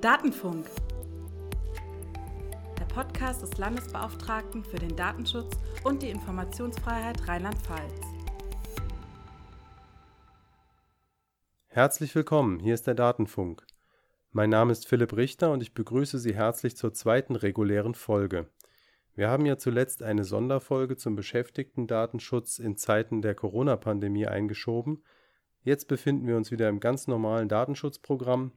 Datenfunk. Der Podcast des Landesbeauftragten für den Datenschutz und die Informationsfreiheit Rheinland-Pfalz. Herzlich willkommen, hier ist der Datenfunk. Mein Name ist Philipp Richter und ich begrüße Sie herzlich zur zweiten regulären Folge. Wir haben ja zuletzt eine Sonderfolge zum Beschäftigten-Datenschutz in Zeiten der Corona-Pandemie eingeschoben. Jetzt befinden wir uns wieder im ganz normalen Datenschutzprogramm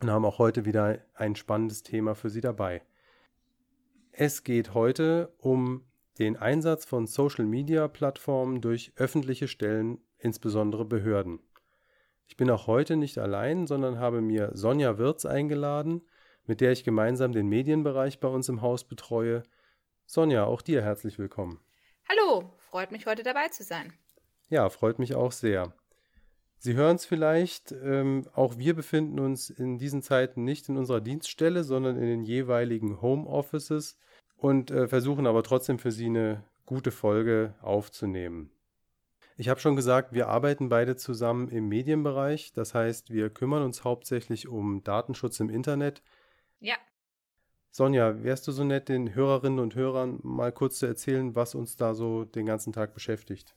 und haben auch heute wieder ein spannendes Thema für Sie dabei. Es geht heute um den Einsatz von Social-Media-Plattformen durch öffentliche Stellen, insbesondere Behörden. Ich bin auch heute nicht allein, sondern habe mir Sonja Wirz eingeladen, mit der ich gemeinsam den Medienbereich bei uns im Haus betreue. Sonja, auch dir herzlich willkommen. Hallo, freut mich heute dabei zu sein. Ja, freut mich auch sehr. Sie hören es vielleicht, ähm, auch wir befinden uns in diesen Zeiten nicht in unserer Dienststelle, sondern in den jeweiligen Homeoffices und äh, versuchen aber trotzdem für Sie eine gute Folge aufzunehmen. Ich habe schon gesagt, wir arbeiten beide zusammen im Medienbereich. Das heißt, wir kümmern uns hauptsächlich um Datenschutz im Internet. Ja. Sonja, wärst du so nett, den Hörerinnen und Hörern mal kurz zu erzählen, was uns da so den ganzen Tag beschäftigt?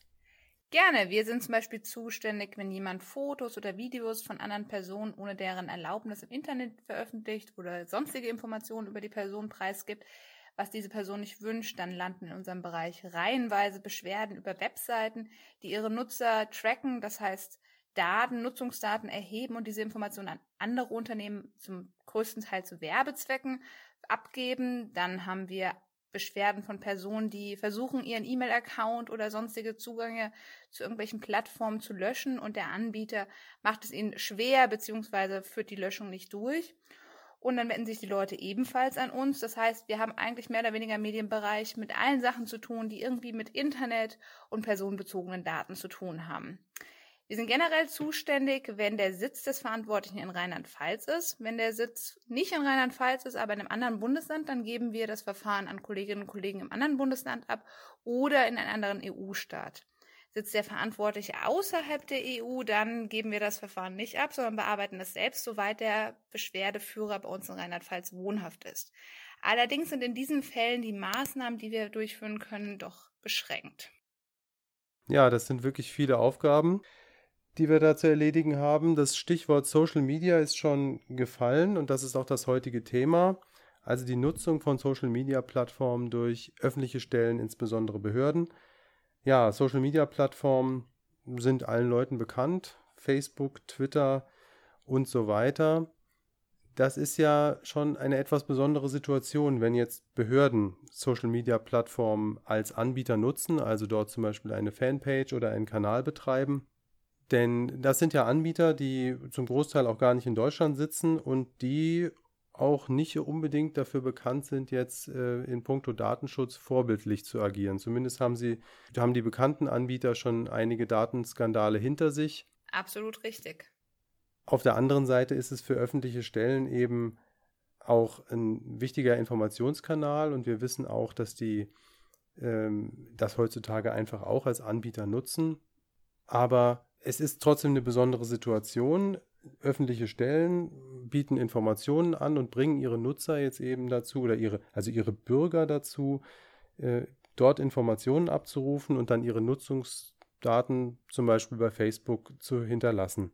Gerne. Wir sind zum Beispiel zuständig, wenn jemand Fotos oder Videos von anderen Personen ohne deren Erlaubnis im Internet veröffentlicht oder sonstige Informationen über die Person preisgibt, was diese Person nicht wünscht, dann landen in unserem Bereich reihenweise Beschwerden über Webseiten, die ihre Nutzer tracken, das heißt Daten, Nutzungsdaten erheben und diese Informationen an andere Unternehmen zum größten Teil zu Werbezwecken abgeben. Dann haben wir Beschwerden von Personen, die versuchen, ihren E-Mail-Account oder sonstige Zugänge zu irgendwelchen Plattformen zu löschen und der Anbieter macht es ihnen schwer bzw. führt die Löschung nicht durch. Und dann wenden sich die Leute ebenfalls an uns. Das heißt, wir haben eigentlich mehr oder weniger Medienbereich mit allen Sachen zu tun, die irgendwie mit Internet und personenbezogenen Daten zu tun haben. Wir sind generell zuständig, wenn der Sitz des Verantwortlichen in Rheinland-Pfalz ist. Wenn der Sitz nicht in Rheinland-Pfalz ist, aber in einem anderen Bundesland, dann geben wir das Verfahren an Kolleginnen und Kollegen im anderen Bundesland ab oder in einen anderen EU-Staat. Sitzt der Verantwortliche außerhalb der EU, dann geben wir das Verfahren nicht ab, sondern bearbeiten es selbst, soweit der Beschwerdeführer bei uns in Rheinland-Pfalz wohnhaft ist. Allerdings sind in diesen Fällen die Maßnahmen, die wir durchführen können, doch beschränkt. Ja, das sind wirklich viele Aufgaben die wir da zu erledigen haben. Das Stichwort Social Media ist schon gefallen und das ist auch das heutige Thema. Also die Nutzung von Social Media Plattformen durch öffentliche Stellen, insbesondere Behörden. Ja, Social Media Plattformen sind allen Leuten bekannt. Facebook, Twitter und so weiter. Das ist ja schon eine etwas besondere Situation, wenn jetzt Behörden Social Media Plattformen als Anbieter nutzen, also dort zum Beispiel eine Fanpage oder einen Kanal betreiben denn das sind ja Anbieter, die zum Großteil auch gar nicht in Deutschland sitzen und die auch nicht unbedingt dafür bekannt sind, jetzt äh, in puncto Datenschutz vorbildlich zu agieren. Zumindest haben sie, haben die bekannten Anbieter schon einige Datenskandale hinter sich. Absolut richtig. Auf der anderen Seite ist es für öffentliche Stellen eben auch ein wichtiger Informationskanal und wir wissen auch, dass die ähm, das heutzutage einfach auch als Anbieter nutzen. Aber es ist trotzdem eine besondere Situation. Öffentliche Stellen bieten Informationen an und bringen ihre Nutzer jetzt eben dazu oder ihre, also ihre Bürger dazu, äh, dort Informationen abzurufen und dann ihre Nutzungsdaten zum Beispiel bei Facebook zu hinterlassen.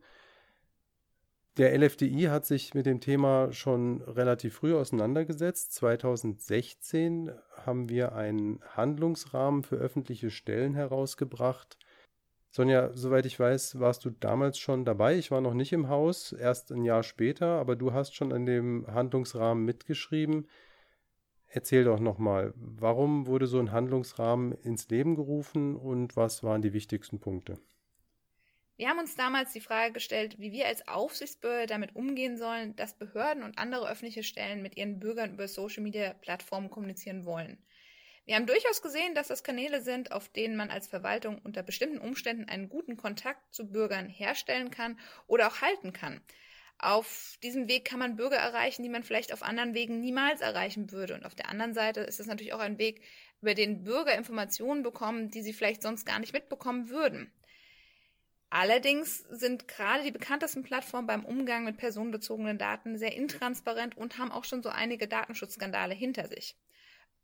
Der LFDI hat sich mit dem Thema schon relativ früh auseinandergesetzt. 2016 haben wir einen Handlungsrahmen für öffentliche Stellen herausgebracht, Sonja, soweit ich weiß, warst du damals schon dabei. Ich war noch nicht im Haus, erst ein Jahr später, aber du hast schon an dem Handlungsrahmen mitgeschrieben. Erzähl doch nochmal, warum wurde so ein Handlungsrahmen ins Leben gerufen und was waren die wichtigsten Punkte? Wir haben uns damals die Frage gestellt, wie wir als Aufsichtsbehörde damit umgehen sollen, dass Behörden und andere öffentliche Stellen mit ihren Bürgern über Social-Media-Plattformen kommunizieren wollen. Wir haben durchaus gesehen, dass das Kanäle sind, auf denen man als Verwaltung unter bestimmten Umständen einen guten Kontakt zu Bürgern herstellen kann oder auch halten kann. Auf diesem Weg kann man Bürger erreichen, die man vielleicht auf anderen Wegen niemals erreichen würde. Und auf der anderen Seite ist es natürlich auch ein Weg, über den Bürger Informationen bekommen, die sie vielleicht sonst gar nicht mitbekommen würden. Allerdings sind gerade die bekanntesten Plattformen beim Umgang mit personenbezogenen Daten sehr intransparent und haben auch schon so einige Datenschutzskandale hinter sich.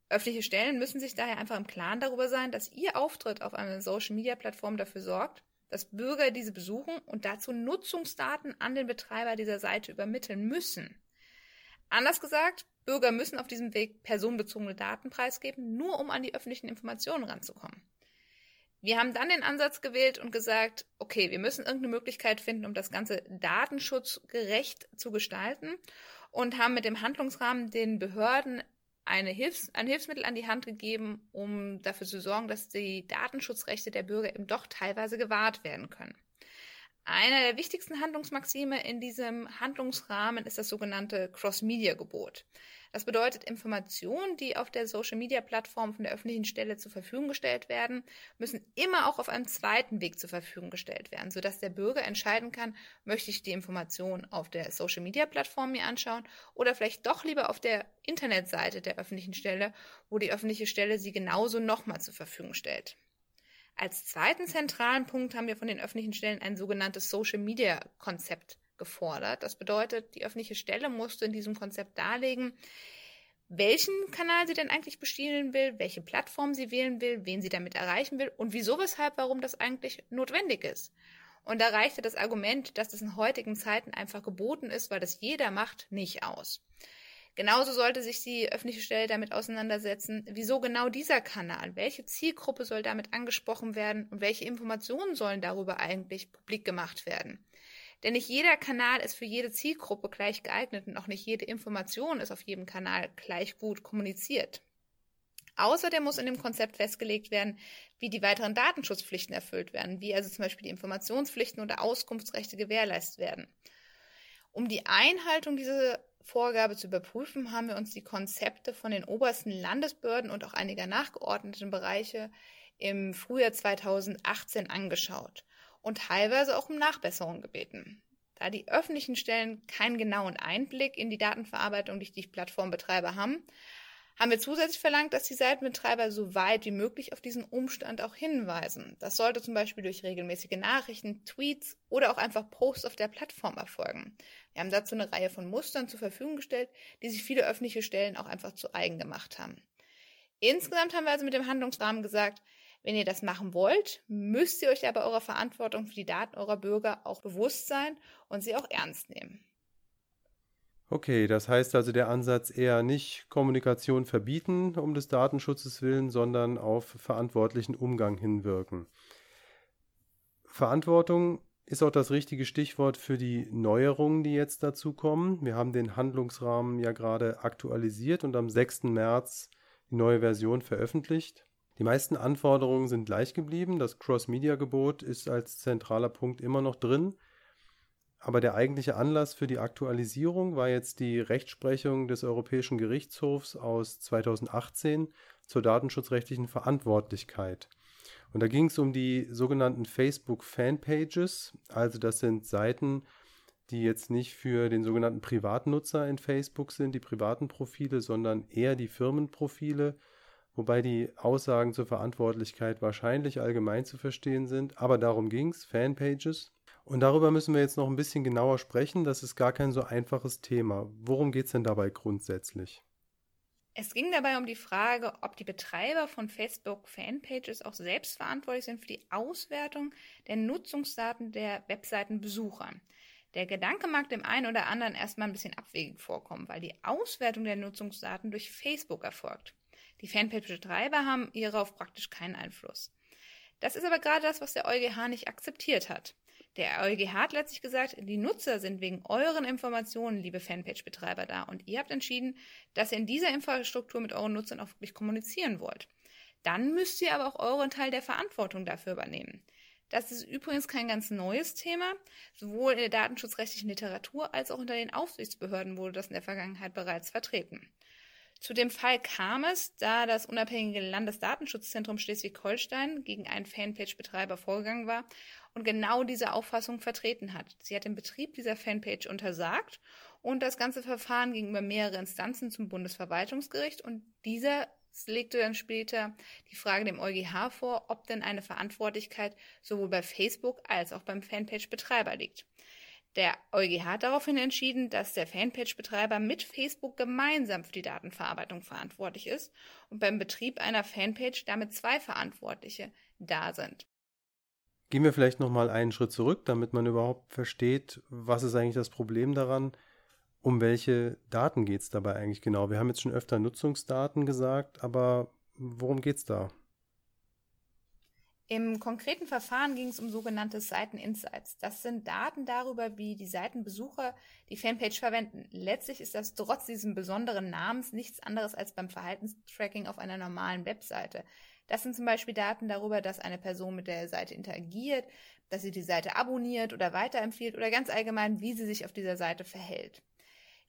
Öffentliche Stellen müssen sich daher einfach im Klaren darüber sein, dass ihr Auftritt auf einer Social-Media-Plattform dafür sorgt, dass Bürger diese besuchen und dazu Nutzungsdaten an den Betreiber dieser Seite übermitteln müssen. Anders gesagt, Bürger müssen auf diesem Weg personenbezogene Daten preisgeben, nur um an die öffentlichen Informationen ranzukommen. Wir haben dann den Ansatz gewählt und gesagt, okay, wir müssen irgendeine Möglichkeit finden, um das Ganze datenschutzgerecht zu gestalten und haben mit dem Handlungsrahmen den Behörden eine Hilfs-, ein Hilfsmittel an die Hand gegeben, um dafür zu sorgen, dass die Datenschutzrechte der Bürger eben doch teilweise gewahrt werden können. Einer der wichtigsten Handlungsmaxime in diesem Handlungsrahmen ist das sogenannte Cross-Media-Gebot. Das bedeutet, Informationen, die auf der Social-Media-Plattform von der öffentlichen Stelle zur Verfügung gestellt werden, müssen immer auch auf einem zweiten Weg zur Verfügung gestellt werden, sodass der Bürger entscheiden kann, möchte ich die Informationen auf der Social-Media-Plattform mir anschauen oder vielleicht doch lieber auf der Internetseite der öffentlichen Stelle, wo die öffentliche Stelle sie genauso nochmal zur Verfügung stellt. Als zweiten zentralen Punkt haben wir von den öffentlichen Stellen ein sogenanntes Social-Media-Konzept gefordert. Das bedeutet, die öffentliche Stelle musste in diesem Konzept darlegen, welchen Kanal sie denn eigentlich bespielen will, welche Plattform sie wählen will, wen sie damit erreichen will und wieso, weshalb, warum das eigentlich notwendig ist. Und da reichte das Argument, dass das in heutigen Zeiten einfach geboten ist, weil das jeder macht, nicht aus. Genauso sollte sich die öffentliche Stelle damit auseinandersetzen, wieso genau dieser Kanal, welche Zielgruppe soll damit angesprochen werden und welche Informationen sollen darüber eigentlich publik gemacht werden. Denn nicht jeder Kanal ist für jede Zielgruppe gleich geeignet und auch nicht jede Information ist auf jedem Kanal gleich gut kommuniziert. Außerdem muss in dem Konzept festgelegt werden, wie die weiteren Datenschutzpflichten erfüllt werden, wie also zum Beispiel die Informationspflichten oder Auskunftsrechte gewährleistet werden. Um die Einhaltung dieser Vorgabe zu überprüfen, haben wir uns die Konzepte von den obersten Landesbehörden und auch einiger nachgeordneten Bereiche im Frühjahr 2018 angeschaut und teilweise auch um Nachbesserung gebeten. Da die öffentlichen Stellen keinen genauen Einblick in die Datenverarbeitung durch die Plattformbetreiber haben, haben wir zusätzlich verlangt, dass die Seitenbetreiber so weit wie möglich auf diesen Umstand auch hinweisen. Das sollte zum Beispiel durch regelmäßige Nachrichten, Tweets oder auch einfach Posts auf der Plattform erfolgen. Wir haben dazu eine Reihe von Mustern zur Verfügung gestellt, die sich viele öffentliche Stellen auch einfach zu eigen gemacht haben. Insgesamt haben wir also mit dem Handlungsrahmen gesagt, wenn ihr das machen wollt, müsst ihr euch aber eurer Verantwortung für die Daten eurer Bürger auch bewusst sein und sie auch ernst nehmen. Okay, das heißt also der Ansatz eher nicht Kommunikation verbieten um des Datenschutzes willen, sondern auf verantwortlichen Umgang hinwirken. Verantwortung ist auch das richtige Stichwort für die Neuerungen, die jetzt dazu kommen. Wir haben den Handlungsrahmen ja gerade aktualisiert und am 6. März die neue Version veröffentlicht. Die meisten Anforderungen sind gleich geblieben. Das Cross-Media-Gebot ist als zentraler Punkt immer noch drin. Aber der eigentliche Anlass für die Aktualisierung war jetzt die Rechtsprechung des Europäischen Gerichtshofs aus 2018 zur datenschutzrechtlichen Verantwortlichkeit. Und da ging es um die sogenannten Facebook-Fanpages. Also das sind Seiten, die jetzt nicht für den sogenannten Privatnutzer in Facebook sind, die privaten Profile, sondern eher die Firmenprofile wobei die Aussagen zur Verantwortlichkeit wahrscheinlich allgemein zu verstehen sind. Aber darum ging es, Fanpages. Und darüber müssen wir jetzt noch ein bisschen genauer sprechen. Das ist gar kein so einfaches Thema. Worum geht es denn dabei grundsätzlich? Es ging dabei um die Frage, ob die Betreiber von Facebook Fanpages auch selbst verantwortlich sind für die Auswertung der Nutzungsdaten der Webseitenbesucher. Der Gedanke mag dem einen oder anderen erstmal ein bisschen abwegig vorkommen, weil die Auswertung der Nutzungsdaten durch Facebook erfolgt. Die Fanpage-Betreiber haben hierauf praktisch keinen Einfluss. Das ist aber gerade das, was der EuGH nicht akzeptiert hat. Der EuGH hat letztlich gesagt, die Nutzer sind wegen euren Informationen, liebe Fanpage-Betreiber, da und ihr habt entschieden, dass ihr in dieser Infrastruktur mit euren Nutzern auch wirklich kommunizieren wollt. Dann müsst ihr aber auch euren Teil der Verantwortung dafür übernehmen. Das ist übrigens kein ganz neues Thema. Sowohl in der datenschutzrechtlichen Literatur als auch unter den Aufsichtsbehörden wurde das in der Vergangenheit bereits vertreten. Zu dem Fall kam es, da das unabhängige Landesdatenschutzzentrum Schleswig-Holstein gegen einen Fanpage-Betreiber vorgegangen war und genau diese Auffassung vertreten hat. Sie hat den Betrieb dieser Fanpage untersagt und das ganze Verfahren ging über mehrere Instanzen zum Bundesverwaltungsgericht und dieser legte dann später die Frage dem EuGH vor, ob denn eine Verantwortlichkeit sowohl bei Facebook als auch beim Fanpage-Betreiber liegt. Der EuGH hat daraufhin entschieden, dass der Fanpage-Betreiber mit Facebook gemeinsam für die Datenverarbeitung verantwortlich ist und beim Betrieb einer Fanpage damit zwei Verantwortliche da sind. Gehen wir vielleicht noch mal einen Schritt zurück, damit man überhaupt versteht, was ist eigentlich das Problem daran, um welche Daten geht es dabei eigentlich genau? Wir haben jetzt schon öfter Nutzungsdaten gesagt, aber worum geht es da? Im konkreten Verfahren ging es um sogenannte Seiteninsights. Das sind Daten darüber, wie die Seitenbesucher die Fanpage verwenden. Letztlich ist das trotz diesem besonderen Namens nichts anderes als beim Verhaltenstracking auf einer normalen Webseite. Das sind zum Beispiel Daten darüber, dass eine Person mit der Seite interagiert, dass sie die Seite abonniert oder weiterempfiehlt oder ganz allgemein, wie sie sich auf dieser Seite verhält.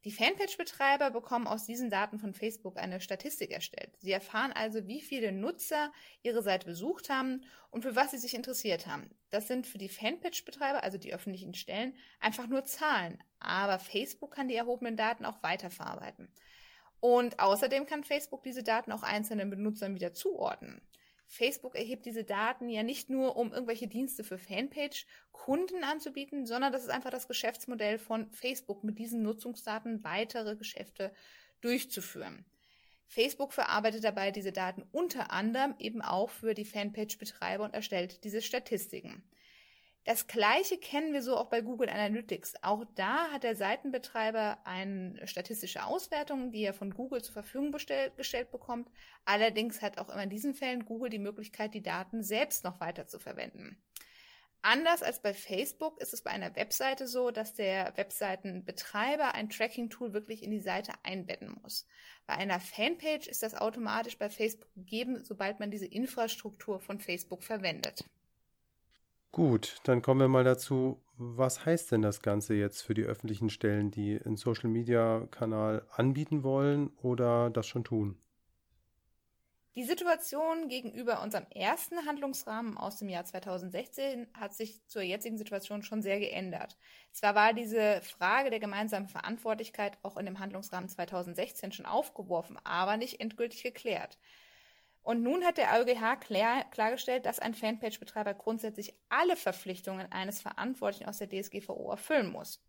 Die Fanpage-Betreiber bekommen aus diesen Daten von Facebook eine Statistik erstellt. Sie erfahren also, wie viele Nutzer ihre Seite besucht haben und für was sie sich interessiert haben. Das sind für die Fanpage-Betreiber, also die öffentlichen Stellen, einfach nur Zahlen. Aber Facebook kann die erhobenen Daten auch weiterverarbeiten. Und außerdem kann Facebook diese Daten auch einzelnen Benutzern wieder zuordnen. Facebook erhebt diese Daten ja nicht nur, um irgendwelche Dienste für Fanpage-Kunden anzubieten, sondern das ist einfach das Geschäftsmodell von Facebook, mit diesen Nutzungsdaten weitere Geschäfte durchzuführen. Facebook verarbeitet dabei diese Daten unter anderem eben auch für die Fanpage-Betreiber und erstellt diese Statistiken. Das gleiche kennen wir so auch bei Google Analytics. Auch da hat der Seitenbetreiber eine statistische Auswertung, die er von Google zur Verfügung gestellt bekommt. Allerdings hat auch immer in diesen Fällen Google die Möglichkeit, die Daten selbst noch weiter zu verwenden. Anders als bei Facebook ist es bei einer Webseite so, dass der Webseitenbetreiber ein Tracking-Tool wirklich in die Seite einbetten muss. Bei einer Fanpage ist das automatisch bei Facebook gegeben, sobald man diese Infrastruktur von Facebook verwendet. Gut, dann kommen wir mal dazu, was heißt denn das Ganze jetzt für die öffentlichen Stellen, die einen Social-Media-Kanal anbieten wollen oder das schon tun? Die Situation gegenüber unserem ersten Handlungsrahmen aus dem Jahr 2016 hat sich zur jetzigen Situation schon sehr geändert. Zwar war diese Frage der gemeinsamen Verantwortlichkeit auch in dem Handlungsrahmen 2016 schon aufgeworfen, aber nicht endgültig geklärt. Und nun hat der EuGH klar, klargestellt, dass ein Fanpage-Betreiber grundsätzlich alle Verpflichtungen eines Verantwortlichen aus der DSGVO erfüllen muss.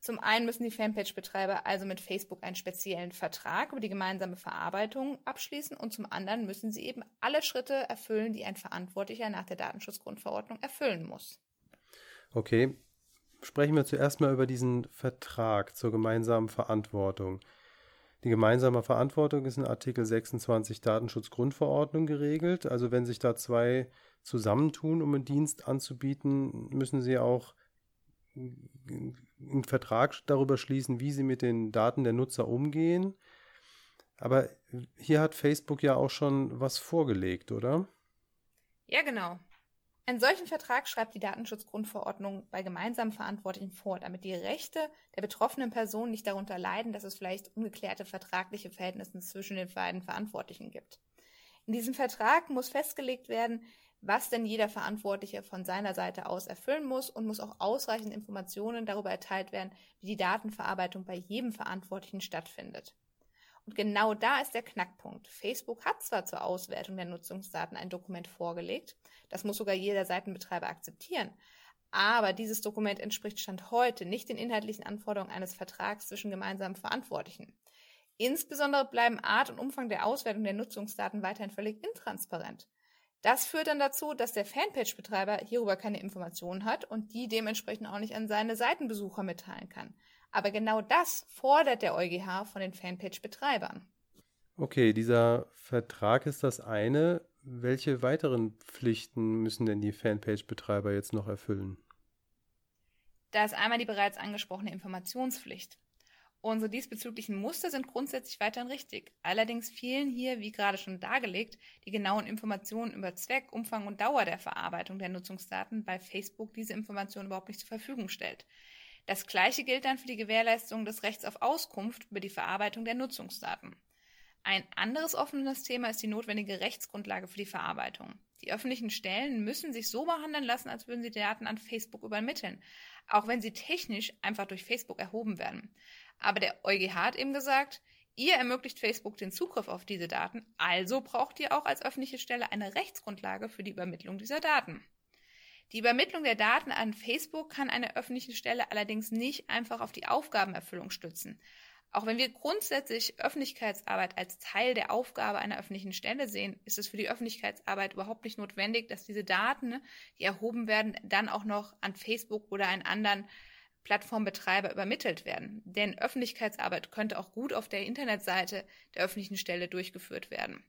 Zum einen müssen die Fanpage-Betreiber also mit Facebook einen speziellen Vertrag über die gemeinsame Verarbeitung abschließen und zum anderen müssen sie eben alle Schritte erfüllen, die ein Verantwortlicher nach der Datenschutzgrundverordnung erfüllen muss. Okay, sprechen wir zuerst mal über diesen Vertrag zur gemeinsamen Verantwortung. Die gemeinsame Verantwortung ist in Artikel 26 Datenschutzgrundverordnung geregelt. Also wenn sich da zwei zusammentun, um einen Dienst anzubieten, müssen sie auch einen Vertrag darüber schließen, wie sie mit den Daten der Nutzer umgehen. Aber hier hat Facebook ja auch schon was vorgelegt, oder? Ja, genau. Einen solchen Vertrag schreibt die Datenschutzgrundverordnung bei gemeinsamen Verantwortlichen vor, damit die Rechte der betroffenen Person nicht darunter leiden, dass es vielleicht ungeklärte vertragliche Verhältnisse zwischen den beiden Verantwortlichen gibt. In diesem Vertrag muss festgelegt werden, was denn jeder Verantwortliche von seiner Seite aus erfüllen muss und muss auch ausreichend Informationen darüber erteilt werden, wie die Datenverarbeitung bei jedem Verantwortlichen stattfindet. Und genau da ist der Knackpunkt. Facebook hat zwar zur Auswertung der Nutzungsdaten ein Dokument vorgelegt, das muss sogar jeder Seitenbetreiber akzeptieren, aber dieses Dokument entspricht Stand heute nicht den inhaltlichen Anforderungen eines Vertrags zwischen gemeinsamen Verantwortlichen. Insbesondere bleiben Art und Umfang der Auswertung der Nutzungsdaten weiterhin völlig intransparent. Das führt dann dazu, dass der Fanpage-Betreiber hierüber keine Informationen hat und die dementsprechend auch nicht an seine Seitenbesucher mitteilen kann. Aber genau das fordert der EuGH von den Fanpage-Betreibern. Okay, dieser Vertrag ist das eine. Welche weiteren Pflichten müssen denn die Fanpage-Betreiber jetzt noch erfüllen? Da ist einmal die bereits angesprochene Informationspflicht. Unsere diesbezüglichen Muster sind grundsätzlich weiterhin richtig. Allerdings fehlen hier, wie gerade schon dargelegt, die genauen Informationen über Zweck, Umfang und Dauer der Verarbeitung der Nutzungsdaten, weil Facebook diese Informationen überhaupt nicht zur Verfügung stellt. Das Gleiche gilt dann für die Gewährleistung des Rechts auf Auskunft über die Verarbeitung der Nutzungsdaten. Ein anderes offenes Thema ist die notwendige Rechtsgrundlage für die Verarbeitung. Die öffentlichen Stellen müssen sich so behandeln lassen, als würden sie Daten an Facebook übermitteln, auch wenn sie technisch einfach durch Facebook erhoben werden. Aber der EuGH hat eben gesagt, Ihr ermöglicht Facebook den Zugriff auf diese Daten, also braucht ihr auch als öffentliche Stelle eine Rechtsgrundlage für die Übermittlung dieser Daten. Die Übermittlung der Daten an Facebook kann eine öffentliche Stelle allerdings nicht einfach auf die Aufgabenerfüllung stützen. Auch wenn wir grundsätzlich Öffentlichkeitsarbeit als Teil der Aufgabe einer öffentlichen Stelle sehen, ist es für die Öffentlichkeitsarbeit überhaupt nicht notwendig, dass diese Daten, die erhoben werden, dann auch noch an Facebook oder einen anderen Plattformbetreiber übermittelt werden. Denn Öffentlichkeitsarbeit könnte auch gut auf der Internetseite der öffentlichen Stelle durchgeführt werden.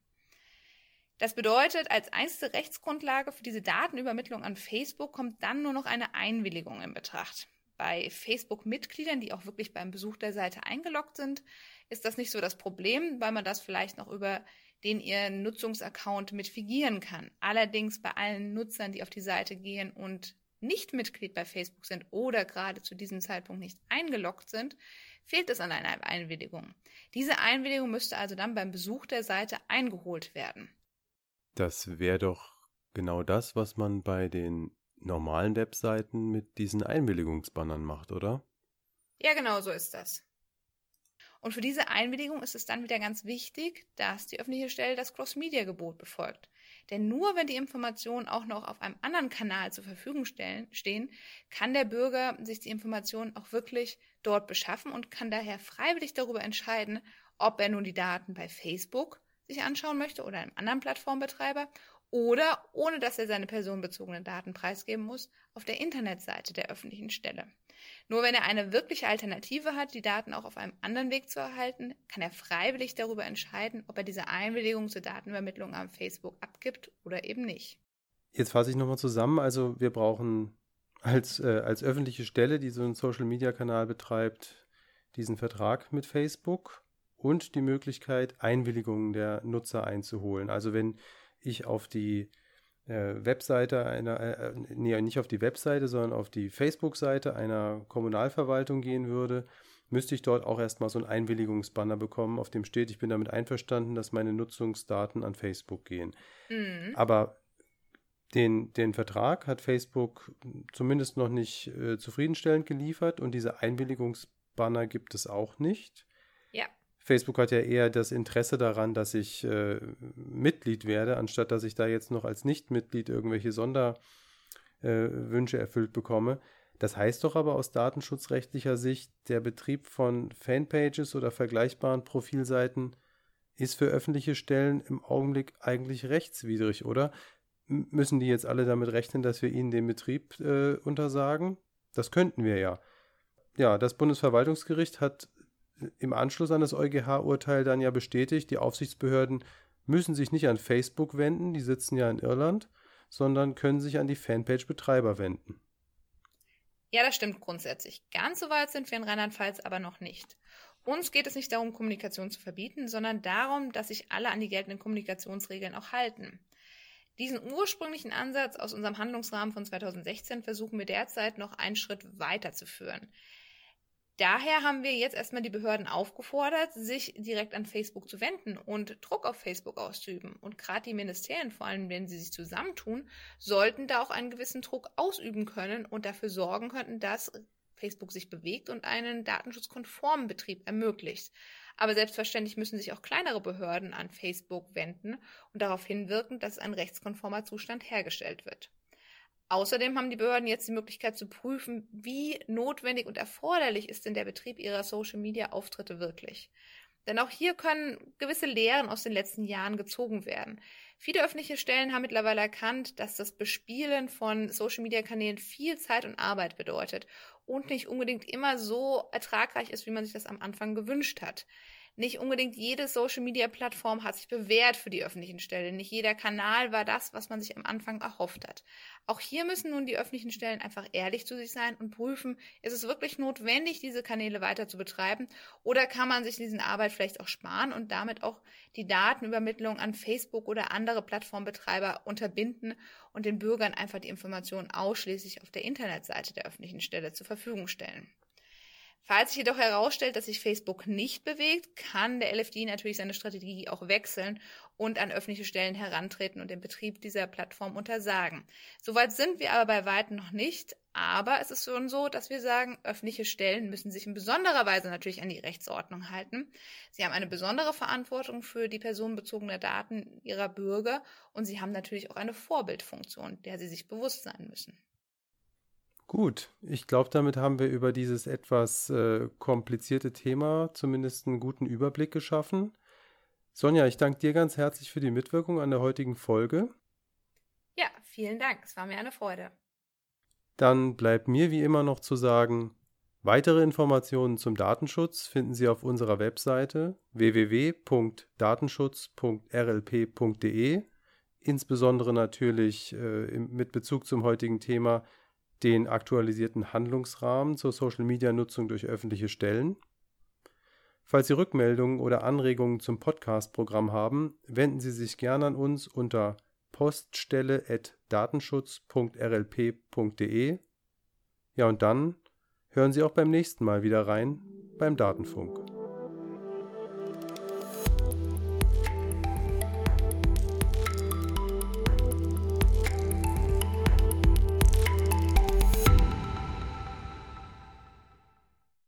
Das bedeutet, als einzige Rechtsgrundlage für diese Datenübermittlung an Facebook kommt dann nur noch eine Einwilligung in Betracht. Bei Facebook-Mitgliedern, die auch wirklich beim Besuch der Seite eingeloggt sind, ist das nicht so das Problem, weil man das vielleicht noch über den ihren Nutzungsaccount mitfigieren kann. Allerdings bei allen Nutzern, die auf die Seite gehen und nicht Mitglied bei Facebook sind oder gerade zu diesem Zeitpunkt nicht eingeloggt sind, fehlt es an einer Einwilligung. Diese Einwilligung müsste also dann beim Besuch der Seite eingeholt werden. Das wäre doch genau das, was man bei den normalen Webseiten mit diesen Einwilligungsbannern macht, oder? Ja, genau so ist das. Und für diese Einwilligung ist es dann wieder ganz wichtig, dass die öffentliche Stelle das Cross-Media-Gebot befolgt. Denn nur wenn die Informationen auch noch auf einem anderen Kanal zur Verfügung stellen, stehen, kann der Bürger sich die Informationen auch wirklich dort beschaffen und kann daher freiwillig darüber entscheiden, ob er nun die Daten bei Facebook sich anschauen möchte oder einem anderen Plattformbetreiber oder, ohne dass er seine personenbezogenen Daten preisgeben muss, auf der Internetseite der öffentlichen Stelle. Nur wenn er eine wirkliche Alternative hat, die Daten auch auf einem anderen Weg zu erhalten, kann er freiwillig darüber entscheiden, ob er diese Einwilligung zur Datenübermittlung am Facebook abgibt oder eben nicht. Jetzt fasse ich nochmal zusammen. Also wir brauchen als, äh, als öffentliche Stelle, die so einen Social-Media-Kanal betreibt, diesen Vertrag mit Facebook und die Möglichkeit, Einwilligungen der Nutzer einzuholen. Also wenn ich auf die äh, Webseite einer, äh, nee, nicht auf die Webseite, sondern auf die Facebook-Seite einer Kommunalverwaltung gehen würde, müsste ich dort auch erstmal so einen Einwilligungsbanner bekommen, auf dem steht, ich bin damit einverstanden, dass meine Nutzungsdaten an Facebook gehen. Mhm. Aber den, den Vertrag hat Facebook zumindest noch nicht äh, zufriedenstellend geliefert und diese Einwilligungsbanner gibt es auch nicht. Ja. Facebook hat ja eher das Interesse daran, dass ich äh, Mitglied werde, anstatt dass ich da jetzt noch als Nichtmitglied irgendwelche Sonderwünsche äh, erfüllt bekomme. Das heißt doch aber aus datenschutzrechtlicher Sicht, der Betrieb von Fanpages oder vergleichbaren Profilseiten ist für öffentliche Stellen im Augenblick eigentlich rechtswidrig, oder? M müssen die jetzt alle damit rechnen, dass wir ihnen den Betrieb äh, untersagen? Das könnten wir ja. Ja, das Bundesverwaltungsgericht hat im Anschluss an das EuGH-Urteil dann ja bestätigt, die Aufsichtsbehörden müssen sich nicht an Facebook wenden, die sitzen ja in Irland, sondern können sich an die Fanpage-Betreiber wenden. Ja, das stimmt grundsätzlich. Ganz so weit sind wir in Rheinland-Pfalz aber noch nicht. Uns geht es nicht darum, Kommunikation zu verbieten, sondern darum, dass sich alle an die geltenden Kommunikationsregeln auch halten. Diesen ursprünglichen Ansatz aus unserem Handlungsrahmen von 2016 versuchen wir derzeit noch einen Schritt weiterzuführen. Daher haben wir jetzt erstmal die Behörden aufgefordert, sich direkt an Facebook zu wenden und Druck auf Facebook auszuüben. Und gerade die Ministerien, vor allem wenn sie sich zusammentun, sollten da auch einen gewissen Druck ausüben können und dafür sorgen könnten, dass Facebook sich bewegt und einen datenschutzkonformen Betrieb ermöglicht. Aber selbstverständlich müssen sich auch kleinere Behörden an Facebook wenden und darauf hinwirken, dass ein rechtskonformer Zustand hergestellt wird. Außerdem haben die Behörden jetzt die Möglichkeit zu prüfen, wie notwendig und erforderlich ist denn der Betrieb ihrer Social-Media-Auftritte wirklich. Denn auch hier können gewisse Lehren aus den letzten Jahren gezogen werden. Viele öffentliche Stellen haben mittlerweile erkannt, dass das Bespielen von Social-Media-Kanälen viel Zeit und Arbeit bedeutet und nicht unbedingt immer so ertragreich ist, wie man sich das am Anfang gewünscht hat. Nicht unbedingt jede Social-Media-Plattform hat sich bewährt für die öffentlichen Stellen. Nicht jeder Kanal war das, was man sich am Anfang erhofft hat. Auch hier müssen nun die öffentlichen Stellen einfach ehrlich zu sich sein und prüfen, ist es wirklich notwendig, diese Kanäle weiter zu betreiben oder kann man sich diesen Arbeit vielleicht auch sparen und damit auch die Datenübermittlung an Facebook oder andere Plattformbetreiber unterbinden und den Bürgern einfach die Informationen ausschließlich auf der Internetseite der öffentlichen Stelle zur Verfügung stellen. Falls sich jedoch herausstellt, dass sich Facebook nicht bewegt, kann der LFD natürlich seine Strategie auch wechseln und an öffentliche Stellen herantreten und den Betrieb dieser Plattform untersagen. Soweit sind wir aber bei weitem noch nicht, aber es ist schon so, dass wir sagen, öffentliche Stellen müssen sich in besonderer Weise natürlich an die Rechtsordnung halten. Sie haben eine besondere Verantwortung für die personenbezogene Daten ihrer Bürger und sie haben natürlich auch eine Vorbildfunktion, der sie sich bewusst sein müssen. Gut, ich glaube, damit haben wir über dieses etwas äh, komplizierte Thema zumindest einen guten Überblick geschaffen. Sonja, ich danke dir ganz herzlich für die Mitwirkung an der heutigen Folge. Ja, vielen Dank. Es war mir eine Freude. Dann bleibt mir wie immer noch zu sagen, weitere Informationen zum Datenschutz finden Sie auf unserer Webseite www.datenschutz.rlp.de, insbesondere natürlich äh, mit Bezug zum heutigen Thema den aktualisierten Handlungsrahmen zur Social-Media-Nutzung durch öffentliche Stellen. Falls Sie Rückmeldungen oder Anregungen zum Podcast-Programm haben, wenden Sie sich gerne an uns unter poststelle.datenschutz.rlp.de. Ja, und dann hören Sie auch beim nächsten Mal wieder rein beim Datenfunk.